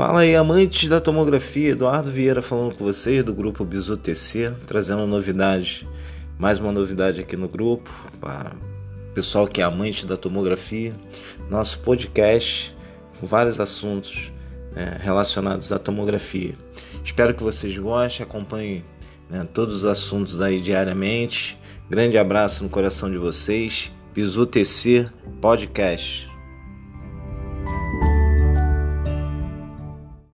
Fala aí, amantes da tomografia, Eduardo Vieira falando com vocês do grupo Bizu TC, trazendo novidades, mais uma novidade aqui no grupo, para o pessoal que é amante da tomografia, nosso podcast com vários assuntos né, relacionados à tomografia. Espero que vocês gostem, acompanhem né, todos os assuntos aí diariamente. Grande abraço no coração de vocês. Bizu TC Podcast.